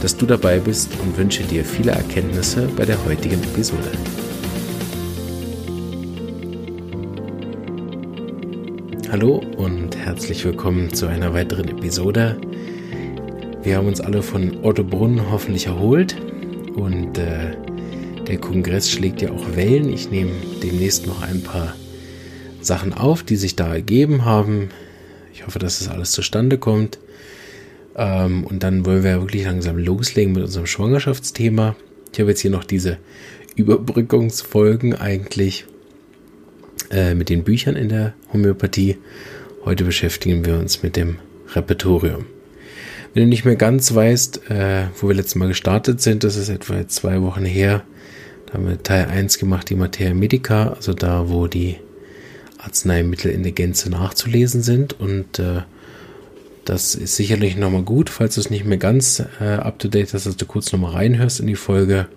dass du dabei bist und wünsche dir viele Erkenntnisse bei der heutigen Episode. Hallo und herzlich willkommen zu einer weiteren Episode. Wir haben uns alle von Otto Brunn hoffentlich erholt und äh, der Kongress schlägt ja auch Wellen. Ich nehme demnächst noch ein paar Sachen auf, die sich da ergeben haben. Ich hoffe, dass das alles zustande kommt. Ähm, und dann wollen wir wirklich langsam loslegen mit unserem Schwangerschaftsthema. Ich habe jetzt hier noch diese Überbrückungsfolgen eigentlich äh, mit den Büchern in der Homöopathie. Heute beschäftigen wir uns mit dem Repertorium. Wenn du nicht mehr ganz weißt, äh, wo wir letztes Mal gestartet sind, das ist etwa zwei Wochen her, da haben wir Teil 1 gemacht, die Materia Medica, also da, wo die Arzneimittel in der Gänze nachzulesen sind und äh, das ist sicherlich nochmal gut, falls du es nicht mehr ganz äh, up-to-date hast, dass du kurz nochmal reinhörst in die Folge,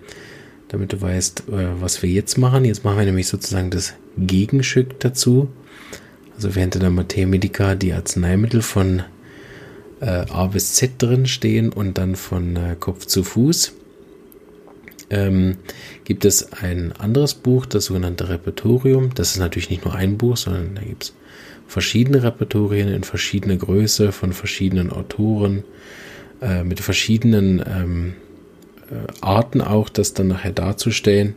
damit du weißt, äh, was wir jetzt machen. Jetzt machen wir nämlich sozusagen das Gegenstück dazu. Also während in der Materia Medica die Arzneimittel von äh, A bis Z drin stehen und dann von äh, Kopf zu Fuß, ähm, gibt es ein anderes Buch, das sogenannte Repertorium. Das ist natürlich nicht nur ein Buch, sondern da gibt es verschiedene Repertorien in verschiedener Größe von verschiedenen Autoren, äh, mit verschiedenen ähm, äh, Arten auch, das dann nachher darzustellen.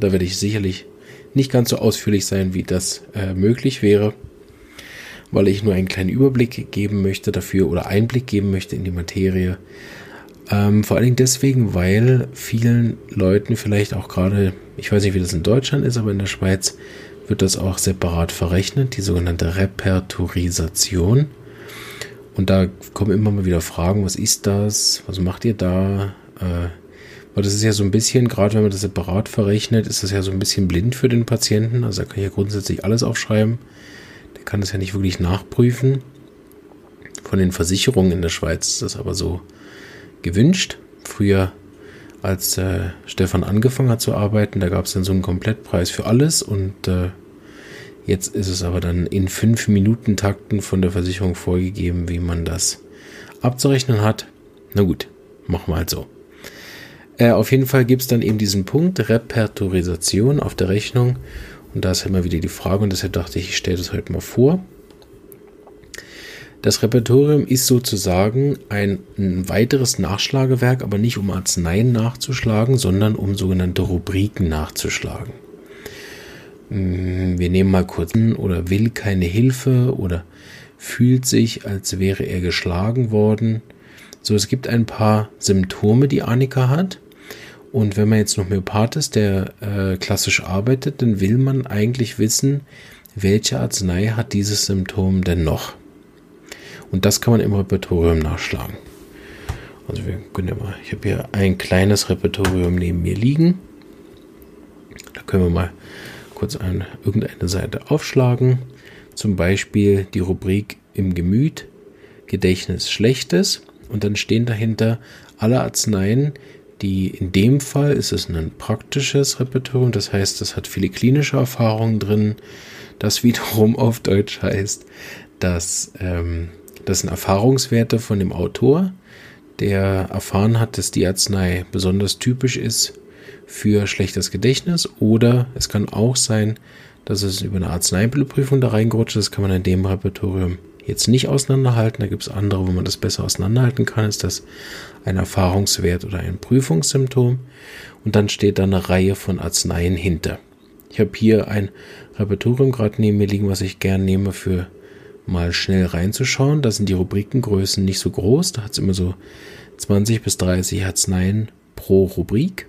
Da werde ich sicherlich nicht ganz so ausführlich sein, wie das äh, möglich wäre, weil ich nur einen kleinen Überblick geben möchte dafür oder Einblick geben möchte in die Materie. Ähm, vor allen Dingen deswegen, weil vielen Leuten vielleicht auch gerade, ich weiß nicht, wie das in Deutschland ist, aber in der Schweiz wird das auch separat verrechnet, die sogenannte Repertorisation. Und da kommen immer mal wieder Fragen, was ist das? Was macht ihr da? Äh, weil das ist ja so ein bisschen, gerade wenn man das separat verrechnet, ist das ja so ein bisschen blind für den Patienten. Also er kann ja grundsätzlich alles aufschreiben. Der kann das ja nicht wirklich nachprüfen. Von den Versicherungen in der Schweiz ist das aber so gewünscht. Früher als äh, Stefan angefangen hat zu arbeiten, da gab es dann so einen Komplettpreis für alles und äh, jetzt ist es aber dann in fünf Minuten Takten von der Versicherung vorgegeben, wie man das abzurechnen hat. Na gut, machen wir halt so. Äh, auf jeden Fall gibt es dann eben diesen Punkt Repertorisation auf der Rechnung und da ist immer wieder die Frage und deshalb dachte ich, ich stelle das heute mal vor. Das Repertorium ist sozusagen ein, ein, weiteres Nachschlagewerk, aber nicht um Arzneien nachzuschlagen, sondern um sogenannte Rubriken nachzuschlagen. Hm, wir nehmen mal kurz oder will keine Hilfe oder fühlt sich, als wäre er geschlagen worden. So, es gibt ein paar Symptome, die Annika hat. Und wenn man jetzt noch Homöopath ist, der äh, klassisch arbeitet, dann will man eigentlich wissen, welche Arznei hat dieses Symptom denn noch. Und das kann man im Repertorium nachschlagen. Also wir können ja mal, ich habe hier ein kleines Repertorium neben mir liegen. Da können wir mal kurz eine, irgendeine Seite aufschlagen. Zum Beispiel die Rubrik im Gemüt, Gedächtnis Schlechtes. Und dann stehen dahinter alle Arzneien, die in dem Fall ist es ein praktisches Repertorium, das heißt, es hat viele klinische Erfahrungen drin. Das wiederum auf Deutsch heißt, dass ähm, das sind Erfahrungswerte von dem Autor, der erfahren hat, dass die Arznei besonders typisch ist für schlechtes Gedächtnis oder es kann auch sein, dass es über eine Arzneimittelprüfung da reingerutscht ist. Das kann man in dem Repertorium jetzt nicht auseinanderhalten. Da gibt es andere, wo man das besser auseinanderhalten kann. Ist das ein Erfahrungswert oder ein Prüfungssymptom? Und dann steht da eine Reihe von Arzneien hinter. Ich habe hier ein Repertorium gerade neben mir liegen, was ich gern nehme für mal schnell reinzuschauen. Da sind die Rubrikengrößen nicht so groß. Da hat es immer so 20 bis 30 Arzneien pro Rubrik.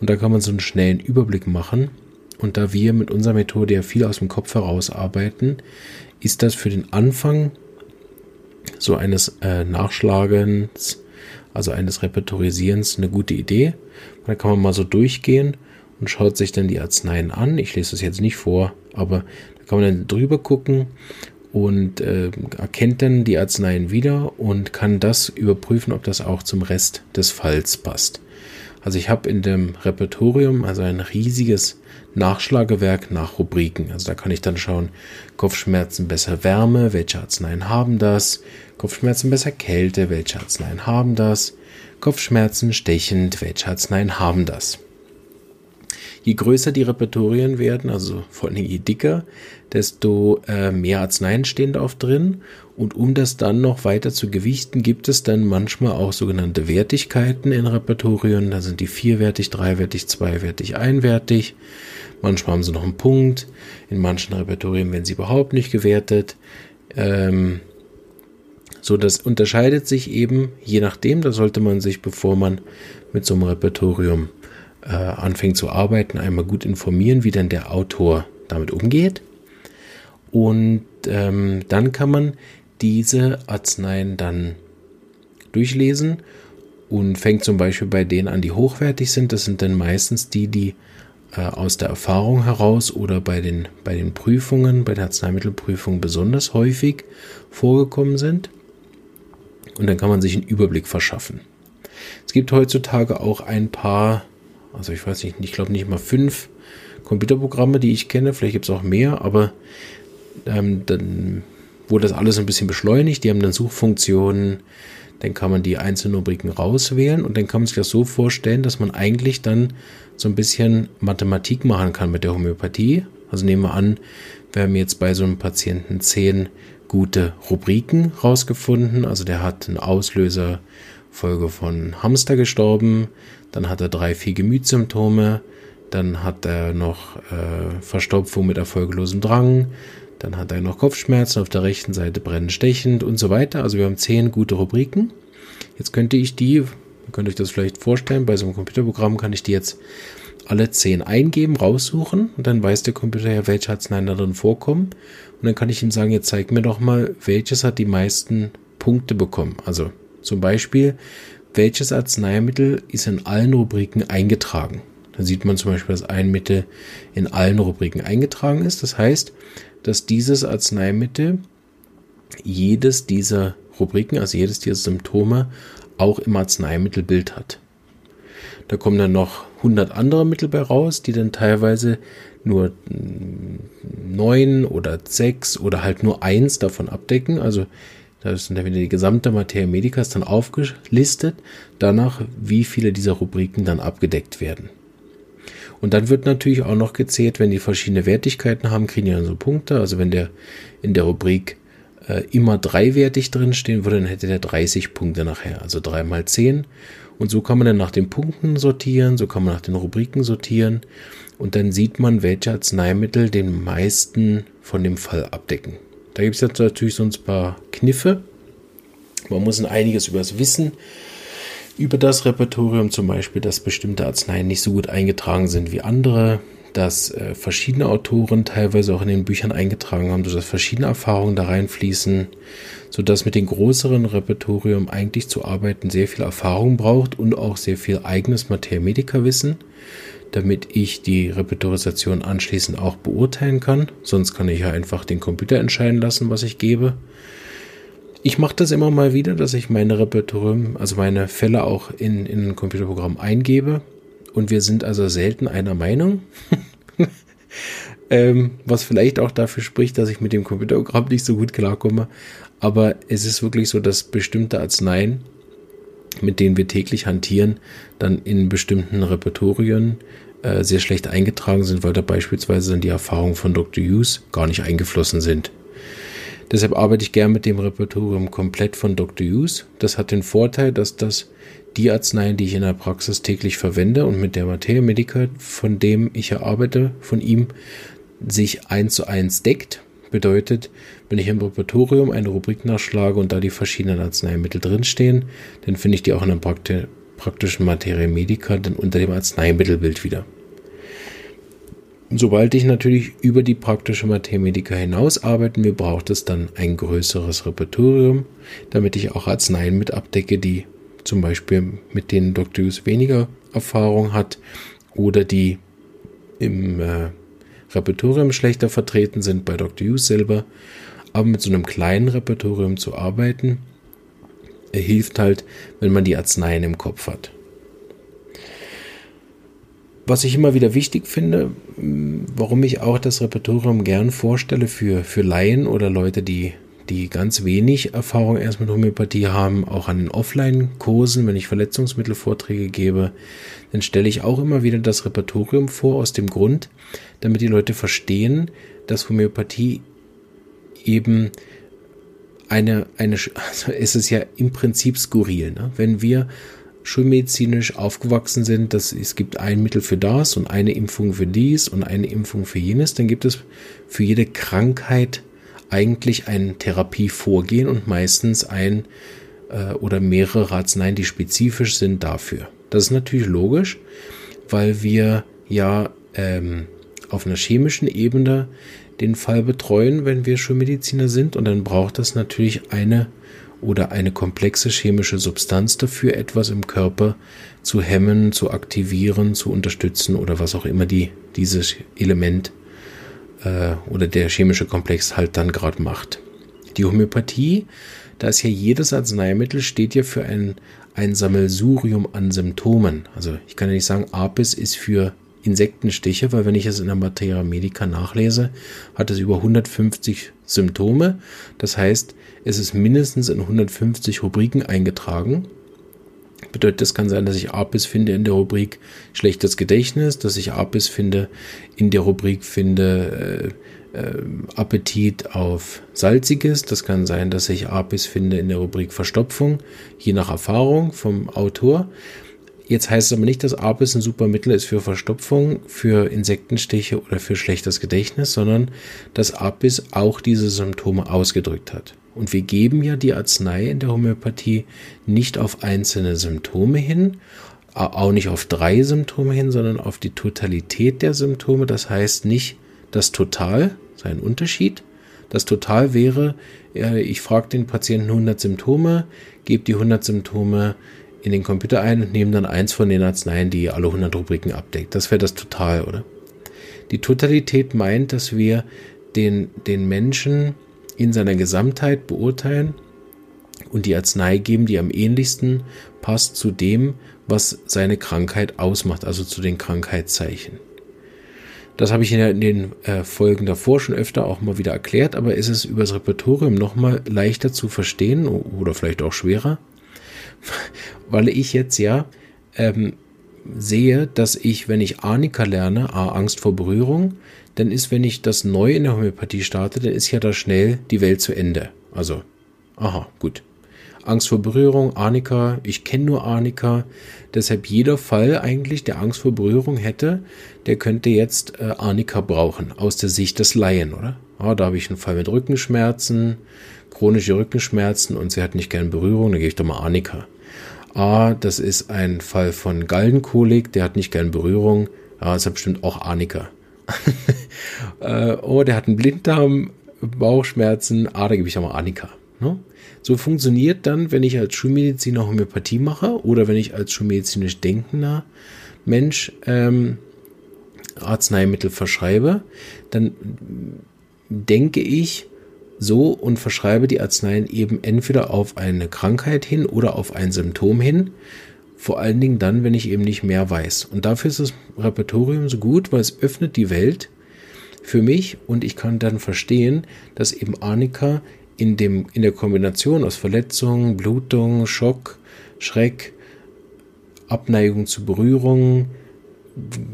Und da kann man so einen schnellen Überblick machen. Und da wir mit unserer Methode ja viel aus dem Kopf heraus arbeiten, ist das für den Anfang so eines äh, Nachschlagens, also eines Repertorisierens, eine gute Idee. Da kann man mal so durchgehen und schaut sich dann die Arzneien an. Ich lese das jetzt nicht vor, aber da kann man dann drüber gucken und äh, erkennt dann die Arzneien wieder und kann das überprüfen, ob das auch zum Rest des Falls passt. Also ich habe in dem Repertorium also ein riesiges Nachschlagewerk nach Rubriken. Also da kann ich dann schauen, Kopfschmerzen besser Wärme, welche Arzneien haben das? Kopfschmerzen besser Kälte, welche Arzneien haben das? Kopfschmerzen stechend, welche Arzneien haben das? Je größer die Repertorien werden, also vor allem je dicker, desto äh, mehr Arzneien stehen da oft drin. Und um das dann noch weiter zu gewichten, gibt es dann manchmal auch sogenannte Wertigkeiten in Repertorien. Da sind die vierwertig, dreiwertig, zweiwertig, einwertig. Manchmal haben sie noch einen Punkt. In manchen Repertorien werden sie überhaupt nicht gewertet. Ähm, so, das unterscheidet sich eben je nachdem. Da sollte man sich, bevor man mit so einem Repertorium äh, anfängt zu arbeiten, einmal gut informieren, wie denn der Autor damit umgeht. Und ähm, dann kann man diese Arzneien dann durchlesen und fängt zum Beispiel bei denen an, die hochwertig sind. Das sind dann meistens die, die äh, aus der Erfahrung heraus oder bei den, bei den Prüfungen, bei der Arzneimittelprüfung besonders häufig vorgekommen sind. Und dann kann man sich einen Überblick verschaffen. Es gibt heutzutage auch ein paar also ich weiß nicht, ich glaube nicht mal fünf Computerprogramme, die ich kenne. Vielleicht gibt es auch mehr, aber ähm, dann wurde das alles ein bisschen beschleunigt. Die haben dann Suchfunktionen. Dann kann man die einzelnen Rubriken rauswählen und dann kann man sich das so vorstellen, dass man eigentlich dann so ein bisschen Mathematik machen kann mit der Homöopathie. Also nehmen wir an, wir haben jetzt bei so einem Patienten zehn gute Rubriken rausgefunden. Also der hat einen Auslöser Folge von Hamster gestorben, dann hat er drei, vier Gemütssymptome, dann hat er noch äh, Verstopfung mit erfolglosem Drang, dann hat er noch Kopfschmerzen auf der rechten Seite brennend stechend und so weiter. Also wir haben zehn gute Rubriken. Jetzt könnte ich die, könnt euch das vielleicht vorstellen, bei so einem Computerprogramm kann ich die jetzt alle zehn eingeben, raussuchen und dann weiß der Computer ja, welche Arzneien da drin vorkommen. Und dann kann ich ihm sagen, jetzt zeig mir doch mal, welches hat die meisten Punkte bekommen. Also zum Beispiel, welches Arzneimittel ist in allen Rubriken eingetragen. Da sieht man zum Beispiel, dass ein Mittel in allen Rubriken eingetragen ist. Das heißt, dass dieses Arzneimittel jedes dieser Rubriken, also jedes dieser Symptome, auch im Arzneimittelbild hat. Da kommen dann noch 100 andere Mittel bei raus, die dann teilweise nur neun oder sechs oder halt nur eins davon abdecken. Also da ist dann wieder die gesamte Materia Medicas dann aufgelistet, danach, wie viele dieser Rubriken dann abgedeckt werden. Und dann wird natürlich auch noch gezählt, wenn die verschiedene Wertigkeiten haben, kriegen die dann so Punkte. Also wenn der in der Rubrik äh, immer dreiwertig drinstehen würde, dann hätte der 30 Punkte nachher. Also 3 mal 10. Und so kann man dann nach den Punkten sortieren, so kann man nach den Rubriken sortieren. Und dann sieht man, welche Arzneimittel den meisten von dem Fall abdecken. Da gibt es jetzt natürlich so ein paar Kniffe. Man muss ein einiges über das Wissen über das Repertorium, zum Beispiel, dass bestimmte Arzneien nicht so gut eingetragen sind wie andere, dass äh, verschiedene Autoren teilweise auch in den Büchern eingetragen haben, dass verschiedene Erfahrungen da reinfließen, sodass mit dem größeren Repertorium eigentlich zu arbeiten sehr viel Erfahrung braucht und auch sehr viel eigenes Materia-Medica-Wissen damit ich die Repertorisation anschließend auch beurteilen kann. Sonst kann ich ja einfach den Computer entscheiden lassen, was ich gebe. Ich mache das immer mal wieder, dass ich meine Repertorium, also meine Fälle auch in, in ein Computerprogramm eingebe. Und wir sind also selten einer Meinung. ähm, was vielleicht auch dafür spricht, dass ich mit dem Computerprogramm nicht so gut klarkomme. Aber es ist wirklich so, dass bestimmte Arzneien, mit denen wir täglich hantieren, dann in bestimmten Repertorien äh, sehr schlecht eingetragen sind, weil da beispielsweise dann die Erfahrungen von Dr. Hughes gar nicht eingeflossen sind. Deshalb arbeite ich gern mit dem Repertorium komplett von Dr. Hughes. Das hat den Vorteil, dass das die Arzneien, die ich in der Praxis täglich verwende und mit der Materia Medica, von dem ich erarbeite, von ihm, sich eins zu eins deckt. Bedeutet, wenn ich im Repertorium eine Rubrik nachschlage und da die verschiedenen Arzneimittel drinstehen, dann finde ich die auch in einem praktischen Materia Medica dann unter dem Arzneimittelbild wieder. Sobald ich natürlich über die praktische Materia Medica hinaus arbeiten will, braucht es dann ein größeres Repertorium, damit ich auch Arzneien mit abdecke, die zum Beispiel mit denen Dr. Hughes weniger Erfahrung hat oder die im äh, Repertorium schlechter vertreten sind, bei Dr. Hughes selber. Aber mit so einem kleinen Repertorium zu arbeiten, hilft halt, wenn man die Arzneien im Kopf hat. Was ich immer wieder wichtig finde, warum ich auch das Repertorium gern vorstelle für, für Laien oder Leute, die, die ganz wenig Erfahrung erst mit Homöopathie haben, auch an den Offline-Kursen, wenn ich Verletzungsmittelvorträge gebe, dann stelle ich auch immer wieder das Repertorium vor, aus dem Grund, damit die Leute verstehen, dass Homöopathie eben eine, eine, also es ist ja im Prinzip skurril, ne? wenn wir schulmedizinisch aufgewachsen sind, dass es gibt ein Mittel für das und eine Impfung für dies und eine Impfung für jenes, dann gibt es für jede Krankheit eigentlich ein Therapievorgehen und meistens ein äh, oder mehrere Arzneien, die spezifisch sind dafür. Das ist natürlich logisch, weil wir ja ähm, auf einer chemischen Ebene den Fall betreuen, wenn wir Schulmediziner sind und dann braucht das natürlich eine oder eine komplexe chemische Substanz dafür, etwas im Körper zu hemmen, zu aktivieren, zu unterstützen oder was auch immer die, dieses Element äh, oder der chemische Komplex halt dann gerade macht. Die Homöopathie, da ist ja jedes Arzneimittel, steht ja für ein, ein Sammelsurium an Symptomen. Also ich kann ja nicht sagen, Apis ist für Insektenstiche, weil wenn ich es in der Materia Medica nachlese, hat es über 150 Symptome. Das heißt, es ist mindestens in 150 Rubriken eingetragen. Bedeutet, es kann sein, dass ich Apis finde in der Rubrik schlechtes Gedächtnis, dass ich Apis finde in der Rubrik finde äh, äh, Appetit auf Salziges. Das kann sein, dass ich Apis finde in der Rubrik Verstopfung, je nach Erfahrung vom Autor. Jetzt heißt es aber nicht, dass Apis ein super Mittel ist für Verstopfung, für Insektenstiche oder für schlechtes Gedächtnis, sondern dass Apis auch diese Symptome ausgedrückt hat. Und wir geben ja die Arznei in der Homöopathie nicht auf einzelne Symptome hin, auch nicht auf drei Symptome hin, sondern auf die Totalität der Symptome. Das heißt nicht das Total, sein Unterschied. Das Total wäre, ich frage den Patienten 100 Symptome, gebe die 100 Symptome in den Computer ein und nehmen dann eins von den Arzneien, die alle 100 Rubriken abdeckt. Das wäre das Total, oder? Die Totalität meint, dass wir den, den Menschen in seiner Gesamtheit beurteilen und die Arznei geben, die am ähnlichsten passt zu dem, was seine Krankheit ausmacht, also zu den Krankheitszeichen. Das habe ich in den äh, Folgen davor schon öfter auch mal wieder erklärt, aber ist es über das Repertorium nochmal leichter zu verstehen oder vielleicht auch schwerer? weil ich jetzt ja ähm, sehe, dass ich, wenn ich Arnika lerne, A, Angst vor Berührung, dann ist, wenn ich das neu in der Homöopathie starte, dann ist ja da schnell die Welt zu Ende. Also, aha, gut. Angst vor Berührung, Arnika, ich kenne nur Arnika. Deshalb jeder Fall eigentlich, der Angst vor Berührung hätte, der könnte jetzt äh, Arnika brauchen, aus der Sicht des Laien, oder? Ah, da habe ich einen Fall mit Rückenschmerzen, chronische Rückenschmerzen und sie hat nicht gerne Berührung, dann gehe ich doch mal Arnika. Ah, das ist ein Fall von Gallenkolik, der hat nicht gern Berührung. Ja, das hat bestimmt auch Arnika. äh, oh, der hat einen Blinddarm, Bauchschmerzen. Ah, da gebe ich mal Arnika. Ne? So funktioniert dann, wenn ich als Schulmediziner Homöopathie mache oder wenn ich als schulmedizinisch denkender Mensch ähm, Arzneimittel verschreibe, dann denke ich, so und verschreibe die Arzneien eben entweder auf eine Krankheit hin oder auf ein Symptom hin. Vor allen Dingen dann, wenn ich eben nicht mehr weiß. Und dafür ist das Repertorium so gut, weil es öffnet die Welt für mich und ich kann dann verstehen, dass eben Arnika in, dem, in der Kombination aus Verletzung, Blutung, Schock, Schreck, Abneigung zu Berührungen,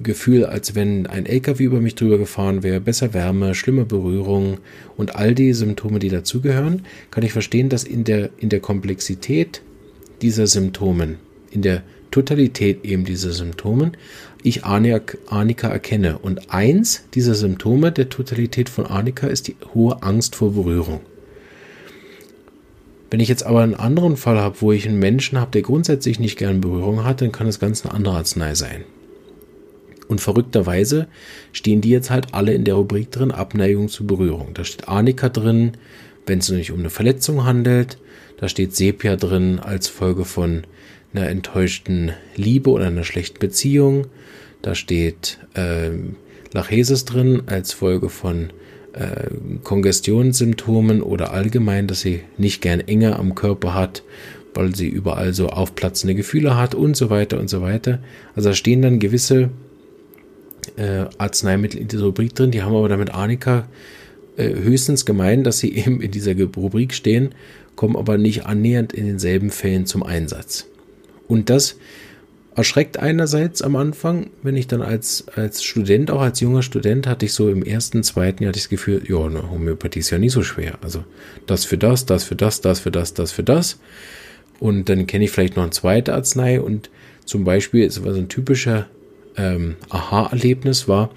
Gefühl, als wenn ein LKW über mich drüber gefahren wäre, besser Wärme, schlimme Berührung und all die Symptome, die dazugehören, kann ich verstehen, dass in der, in der Komplexität dieser Symptomen, in der Totalität eben dieser Symptomen, ich Arnika erkenne. Und eins dieser Symptome der Totalität von Arnika ist die hohe Angst vor Berührung. Wenn ich jetzt aber einen anderen Fall habe, wo ich einen Menschen habe, der grundsätzlich nicht gern Berührung hat, dann kann es ganz eine andere Arznei sein. Und verrückterweise stehen die jetzt halt alle in der Rubrik drin, Abneigung zu Berührung. Da steht Arnika drin, wenn es sich um eine Verletzung handelt. Da steht Sepia drin als Folge von einer enttäuschten Liebe oder einer schlechten Beziehung. Da steht ähm, Lachesis drin als Folge von äh, Kongestionssymptomen oder allgemein, dass sie nicht gern Enge am Körper hat, weil sie überall so aufplatzende Gefühle hat und so weiter und so weiter. Also da stehen dann gewisse äh, Arzneimittel in dieser Rubrik drin, die haben aber damit Arnika äh, höchstens gemein, dass sie eben in dieser Rubrik stehen, kommen aber nicht annähernd in denselben Fällen zum Einsatz. Und das erschreckt einerseits am Anfang, wenn ich dann als, als Student, auch als junger Student, hatte ich so im ersten, zweiten Jahr das Gefühl, ja, eine Homöopathie ist ja nicht so schwer. Also das für das, das für das, das für das, das für das. Und dann kenne ich vielleicht noch eine zweite Arznei und zum Beispiel, war so ein typischer ähm, Aha-Erlebnis war,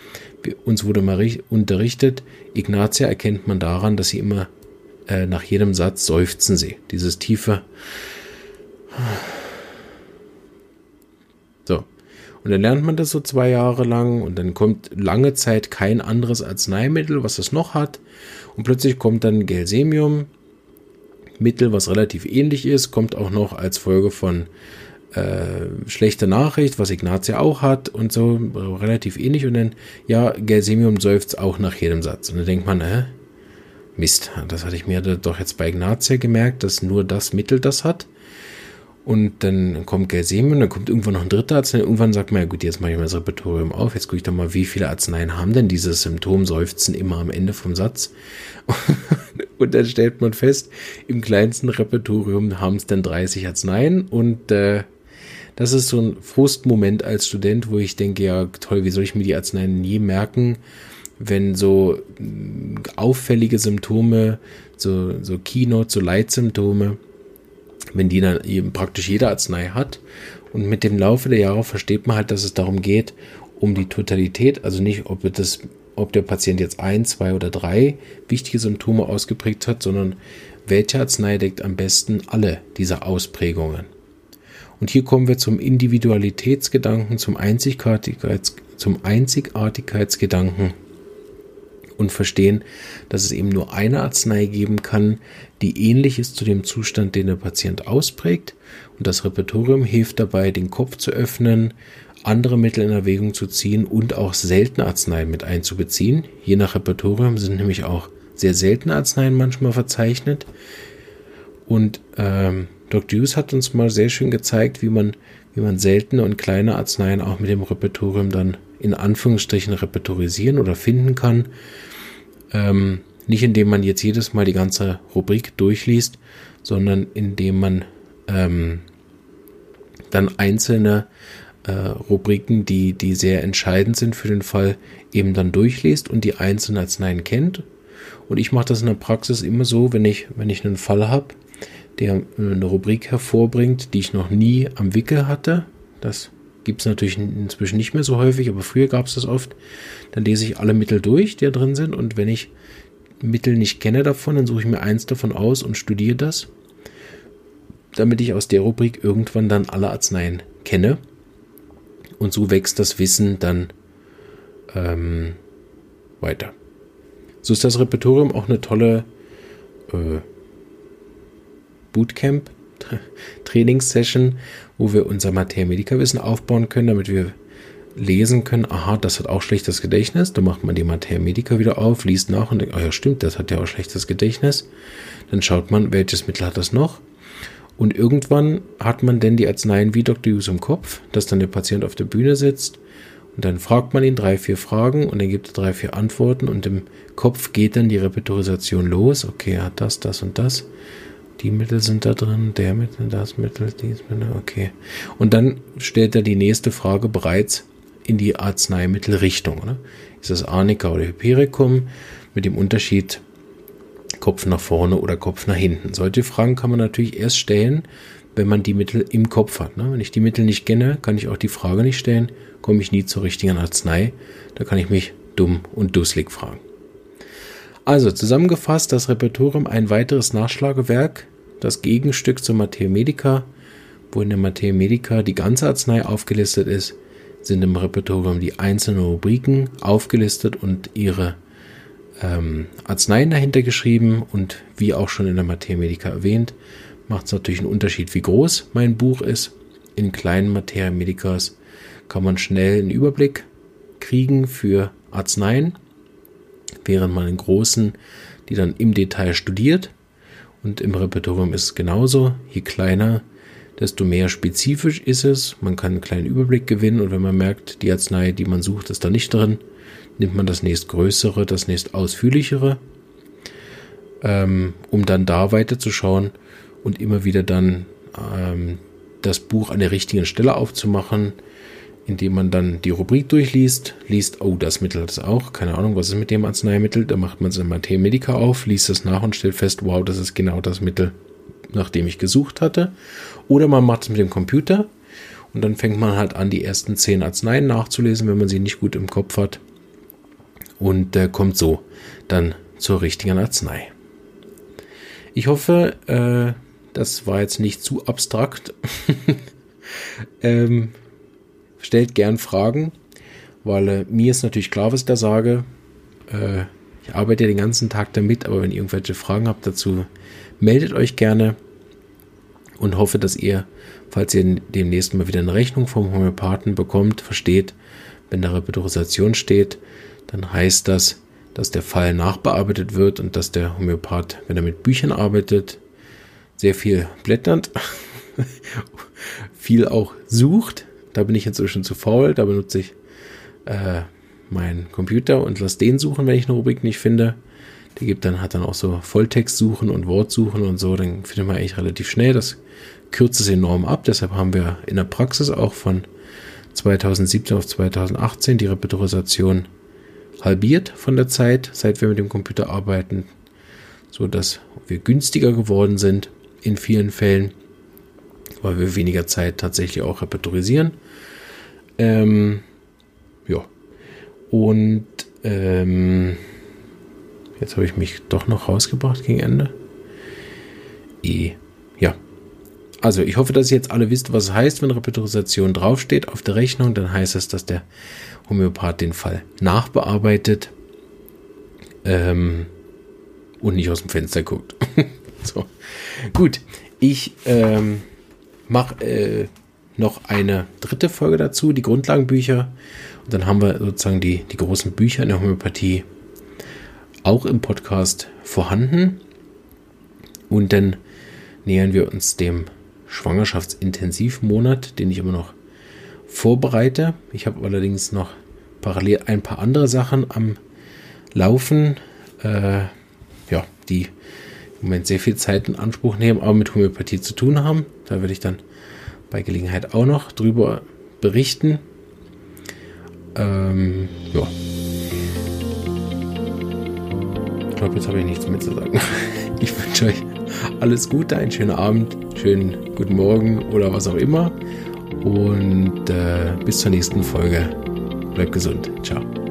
uns wurde mal unterrichtet, Ignatia erkennt man daran, dass sie immer äh, nach jedem Satz seufzen sie. Dieses tiefe so. Und dann lernt man das so zwei Jahre lang und dann kommt lange Zeit kein anderes Arzneimittel, was es noch hat. Und plötzlich kommt dann Gelsemium, Mittel, was relativ ähnlich ist, kommt auch noch als Folge von äh, schlechter Nachricht, was Ignatia auch hat und so, relativ ähnlich. Und dann, ja, Gelsemium seufzt auch nach jedem Satz. Und dann denkt man, hä? Mist, das hatte ich mir doch jetzt bei Ignatia gemerkt, dass nur das Mittel das hat. Und dann kommt Gelsemium, dann kommt irgendwann noch ein dritter Arznei. Irgendwann sagt man, ja gut, jetzt mache ich mal das Repertorium auf. Jetzt gucke ich doch mal, wie viele Arzneien haben denn dieses Symptom Seufzen immer am Ende vom Satz. und dann stellt man fest, im kleinsten Repertorium haben es dann 30 Arzneien. Und äh, das ist so ein Frustmoment als Student, wo ich denke, ja toll, wie soll ich mir die Arzneien nie merken, wenn so mm, auffällige Symptome, so, so Keynote, so Leitsymptome, wenn die dann eben praktisch jede Arznei hat. Und mit dem Laufe der Jahre versteht man halt, dass es darum geht, um die Totalität, also nicht, ob das, ob der Patient jetzt ein, zwei oder drei wichtige Symptome ausgeprägt hat, sondern welche Arznei deckt am besten alle dieser Ausprägungen. Und hier kommen wir zum Individualitätsgedanken, zum, Einzigartigkeits, zum Einzigartigkeitsgedanken und verstehen, dass es eben nur eine Arznei geben kann, die ähnlich ist zu dem Zustand, den der Patient ausprägt. Und das Repertorium hilft dabei, den Kopf zu öffnen, andere Mittel in Erwägung zu ziehen und auch seltene Arzneien mit einzubeziehen. Je nach Repertorium sind nämlich auch sehr seltene Arzneien manchmal verzeichnet. Und ähm, Dr. Hughes hat uns mal sehr schön gezeigt, wie man, wie man seltene und kleine Arzneien auch mit dem Repertorium dann in Anführungsstrichen repertorisieren oder finden kann. Ähm, nicht indem man jetzt jedes Mal die ganze Rubrik durchliest, sondern indem man ähm, dann einzelne äh, Rubriken, die, die sehr entscheidend sind für den Fall, eben dann durchliest und die einzelnen Arzneien kennt. Und ich mache das in der Praxis immer so, wenn ich, wenn ich einen Fall habe, der eine Rubrik hervorbringt, die ich noch nie am Wickel hatte. Das Gibt es natürlich inzwischen nicht mehr so häufig, aber früher gab es das oft. Dann lese ich alle Mittel durch, die da drin sind. Und wenn ich Mittel nicht kenne davon, dann suche ich mir eins davon aus und studiere das, damit ich aus der Rubrik irgendwann dann alle Arzneien kenne. Und so wächst das Wissen dann ähm, weiter. So ist das Repertorium auch eine tolle äh, Bootcamp Trainingssession, wo wir unser Materia-Medica-Wissen aufbauen können, damit wir lesen können, aha, das hat auch schlechtes Gedächtnis. Dann macht man die Materia Medica wieder auf, liest nach und denkt, oh ja, stimmt, das hat ja auch schlechtes Gedächtnis. Dann schaut man, welches Mittel hat das noch. Und irgendwann hat man denn die Arzneien wie Dr. Hughes im Kopf, dass dann der Patient auf der Bühne sitzt und dann fragt man ihn drei, vier Fragen und dann gibt er drei, vier Antworten und im Kopf geht dann die Repetorisation los. Okay, er hat das, das und das die Mittel sind da drin, der Mittel, das Mittel, dies Mittel, okay. Und dann stellt er die nächste Frage bereits in die Arzneimittelrichtung. Oder? Ist das Arnika oder Hypericum mit dem Unterschied Kopf nach vorne oder Kopf nach hinten? Solche Fragen kann man natürlich erst stellen, wenn man die Mittel im Kopf hat. Ne? Wenn ich die Mittel nicht kenne, kann ich auch die Frage nicht stellen, komme ich nie zur richtigen Arznei. Da kann ich mich dumm und dusselig fragen. Also zusammengefasst, das Repertorium ein weiteres Nachschlagewerk das Gegenstück zur Materia Medica, wo in der Materia Medica die ganze Arznei aufgelistet ist, sind im Repertorium die einzelnen Rubriken aufgelistet und ihre ähm, Arzneien dahinter geschrieben. Und wie auch schon in der Materia Medica erwähnt, macht es natürlich einen Unterschied, wie groß mein Buch ist. In kleinen Materia Medicas kann man schnell einen Überblick kriegen für Arzneien, während man in großen die dann im Detail studiert. Und im Repertorium ist es genauso. Je kleiner, desto mehr spezifisch ist es. Man kann einen kleinen Überblick gewinnen und wenn man merkt, die Arznei, die man sucht, ist da nicht drin, nimmt man das nächstgrößere, das nächst ausführlichere, ähm, um dann da weiterzuschauen und immer wieder dann ähm, das Buch an der richtigen Stelle aufzumachen, indem man dann die Rubrik durchliest, liest, oh, das Mittel hat es auch, keine Ahnung, was ist mit dem Arzneimittel, da macht man es in Mathe Medica auf, liest es nach und stellt fest, wow, das ist genau das Mittel, nach dem ich gesucht hatte. Oder man macht es mit dem Computer und dann fängt man halt an, die ersten zehn Arzneien nachzulesen, wenn man sie nicht gut im Kopf hat und äh, kommt so dann zur richtigen Arznei. Ich hoffe, äh, das war jetzt nicht zu abstrakt. ähm, stellt gern Fragen, weil äh, mir ist natürlich klar, was ich da sage. Äh, ich arbeite den ganzen Tag damit, aber wenn ihr irgendwelche Fragen habt dazu, meldet euch gerne und hoffe, dass ihr, falls ihr demnächst mal wieder eine Rechnung vom Homöopathen bekommt, versteht, wenn da Repetitorisation steht, dann heißt das, dass der Fall nachbearbeitet wird und dass der Homöopath, wenn er mit Büchern arbeitet, sehr viel blätternd, viel auch sucht, da bin ich inzwischen zu faul. Da benutze ich äh, meinen Computer und lasse den suchen, wenn ich eine Rubrik nicht finde. Die gibt dann, hat dann auch so Volltextsuchen und Wortsuchen und so. Dann findet man eigentlich relativ schnell. Das kürzt es enorm ab. Deshalb haben wir in der Praxis auch von 2017 auf 2018 die Repetitorisation halbiert von der Zeit, seit wir mit dem Computer arbeiten, so dass wir günstiger geworden sind in vielen Fällen weil wir weniger Zeit tatsächlich auch repertorisieren. Ähm, ja. Und ähm, jetzt habe ich mich doch noch rausgebracht gegen Ende. E. Ja. Also ich hoffe, dass ihr jetzt alle wisst, was es heißt, wenn Repetitorisation draufsteht auf der Rechnung. Dann heißt es, dass der Homöopath den Fall nachbearbeitet ähm, und nicht aus dem Fenster guckt. so. Gut. Ich ähm, mache äh, noch eine dritte Folge dazu, die Grundlagenbücher. Und dann haben wir sozusagen die, die großen Bücher in der Homöopathie auch im Podcast vorhanden. Und dann nähern wir uns dem Schwangerschaftsintensivmonat, den ich immer noch vorbereite. Ich habe allerdings noch parallel ein paar andere Sachen am Laufen, äh, ja, die Moment sehr viel Zeit in Anspruch nehmen, aber mit Homöopathie zu tun haben. Da werde ich dann bei Gelegenheit auch noch drüber berichten. Ähm, ja. Ich glaube, jetzt habe ich nichts mehr zu sagen. Ich wünsche euch alles Gute, einen schönen Abend, schönen guten Morgen oder was auch immer. Und äh, bis zur nächsten Folge. Bleibt gesund. Ciao.